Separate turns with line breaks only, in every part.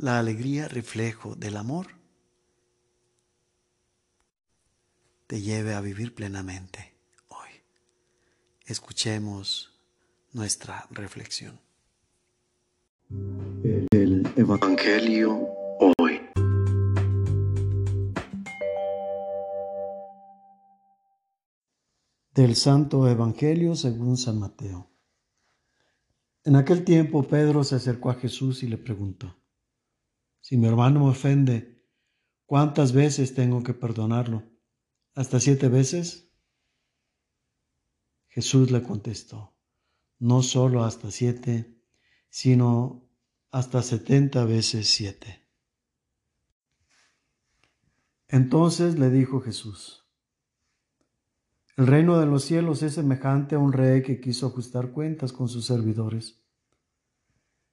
la alegría reflejo del amor te lleve a vivir plenamente hoy. Escuchemos nuestra reflexión.
El Evangelio hoy.
Del Santo Evangelio según San Mateo. En aquel tiempo Pedro se acercó a Jesús y le preguntó, si mi hermano me ofende, ¿cuántas veces tengo que perdonarlo? ¿Hasta siete veces? Jesús le contestó, no solo hasta siete, sino hasta setenta veces siete. Entonces le dijo Jesús, el reino de los cielos es semejante a un rey que quiso ajustar cuentas con sus servidores.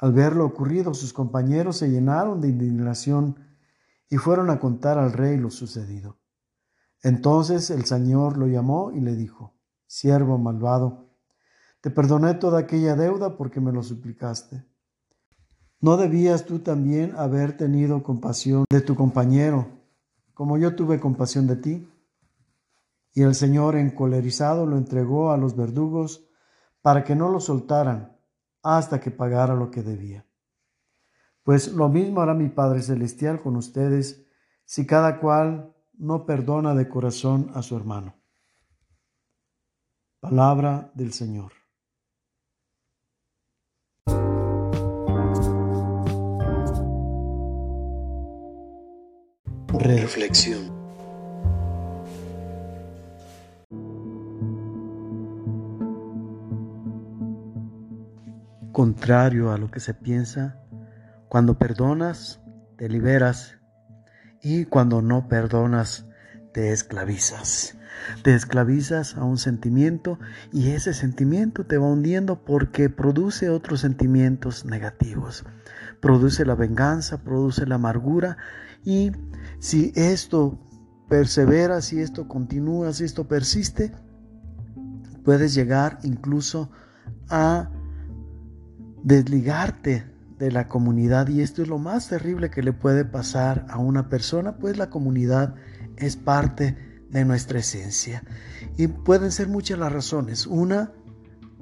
Al ver lo ocurrido, sus compañeros se llenaron de indignación y fueron a contar al rey lo sucedido. Entonces el Señor lo llamó y le dijo, Siervo malvado, te perdoné toda aquella deuda porque me lo suplicaste. ¿No debías tú también haber tenido compasión de tu compañero, como yo tuve compasión de ti? Y el Señor, encolerizado, lo entregó a los verdugos para que no lo soltaran hasta que pagara lo que debía. Pues lo mismo hará mi Padre Celestial con ustedes si cada cual no perdona de corazón a su hermano. Palabra del Señor.
Reflexión.
Contrario a lo que se piensa, cuando perdonas, te liberas y cuando no perdonas, te esclavizas. Te esclavizas a un sentimiento y ese sentimiento te va hundiendo porque produce otros sentimientos negativos. Produce la venganza, produce la amargura y si esto persevera, si esto continúa, si esto persiste, puedes llegar incluso a desligarte de la comunidad y esto es lo más terrible que le puede pasar a una persona, pues la comunidad es parte de nuestra esencia. Y pueden ser muchas las razones. Una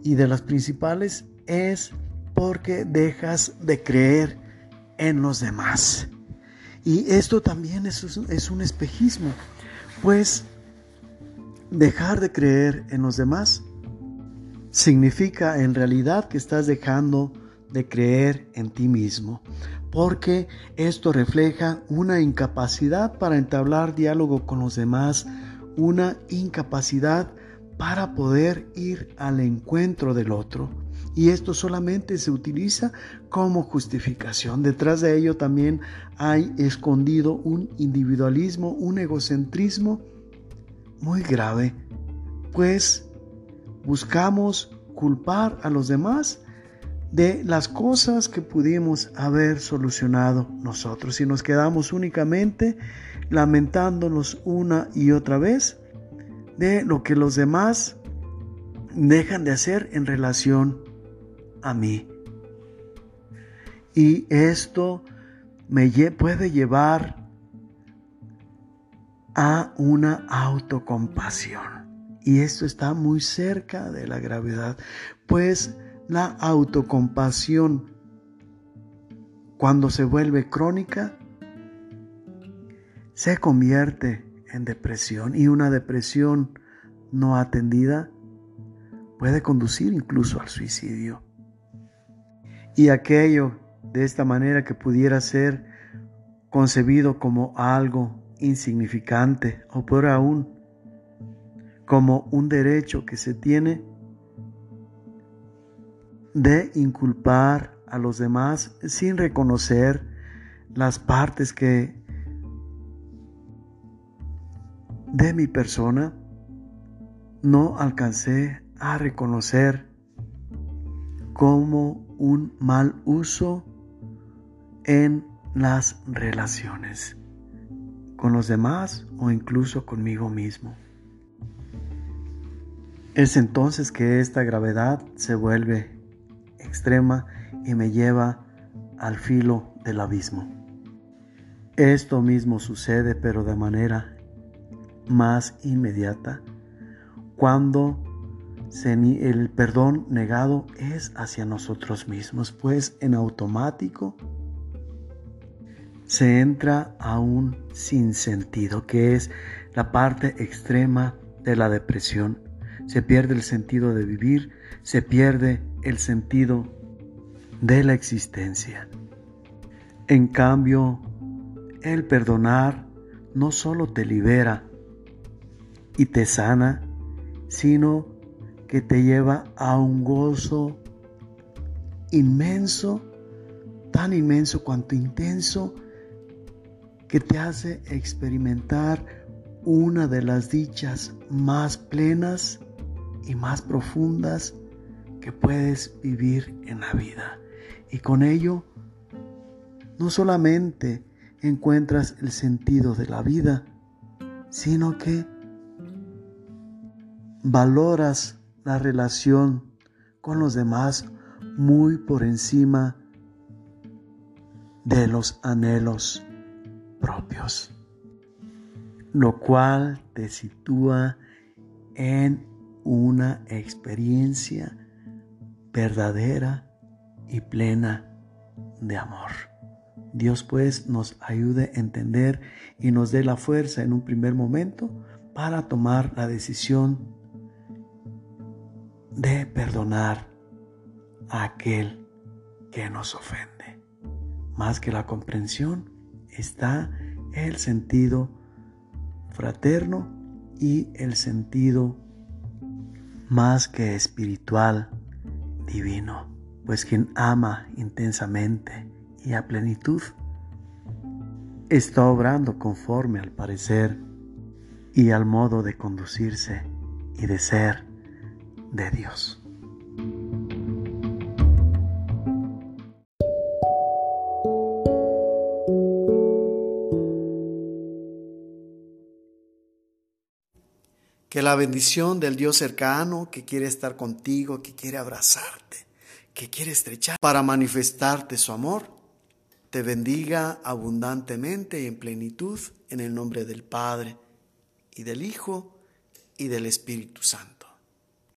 y de las principales es porque dejas de creer en los demás. Y esto también es, un espejismo, pues dejar de creer en los demás significa en realidad que estás dejando de creer en ti mismo, porque esto refleja una incapacidad para entablar diálogo con los demás, una incapacidad para poder ir al encuentro del otro. Y esto solamente se utiliza como justificación. Detrás de ello también hay escondido un individualismo, un egocentrismo muy grave, pues buscamos culpar a los demás de las cosas que pudimos haber solucionado nosotros y nos quedamos únicamente lamentándonos una y otra vez de lo que los demás dejan de hacer en relación a mí. Y esto me puede llevar a una autocompasión. Y esto está muy cerca de la gravedad, pues la autocompasión cuando se vuelve crónica, se convierte en depresión y una depresión no atendida puede conducir incluso al suicidio. Y aquello de esta manera que pudiera ser concebido como algo insignificante o por aún como un derecho que se tiene de inculpar a los demás sin reconocer las partes que de mi persona no alcancé a reconocer como un mal uso en las relaciones con los demás o incluso conmigo mismo. Es entonces que esta gravedad se vuelve extrema y me lleva al filo del abismo. Esto mismo sucede pero de manera más inmediata cuando el perdón negado es hacia nosotros mismos, pues en automático se entra a un sinsentido, que es la parte extrema de la depresión. Se pierde el sentido de vivir, se pierde el sentido de la existencia. En cambio, el perdonar no solo te libera y te sana, sino que te lleva a un gozo inmenso, tan inmenso cuanto intenso, que te hace experimentar una de las dichas más plenas y más profundas que puedes vivir en la vida. Y con ello, no solamente encuentras el sentido de la vida, sino que valoras la relación con los demás muy por encima de los anhelos propios, lo cual te sitúa en una experiencia verdadera y plena de amor. Dios pues nos ayude a entender y nos dé la fuerza en un primer momento para tomar la decisión de perdonar a aquel que nos ofende. Más que la comprensión está el sentido fraterno y el sentido más que espiritual divino, pues quien ama intensamente y a plenitud está obrando conforme al parecer y al modo de conducirse y de ser de Dios. Que la bendición del Dios cercano que quiere estar contigo, que quiere abrazarte, que quiere estrechar para manifestarte su amor, te bendiga abundantemente y en plenitud en el nombre del Padre y del Hijo y del Espíritu Santo.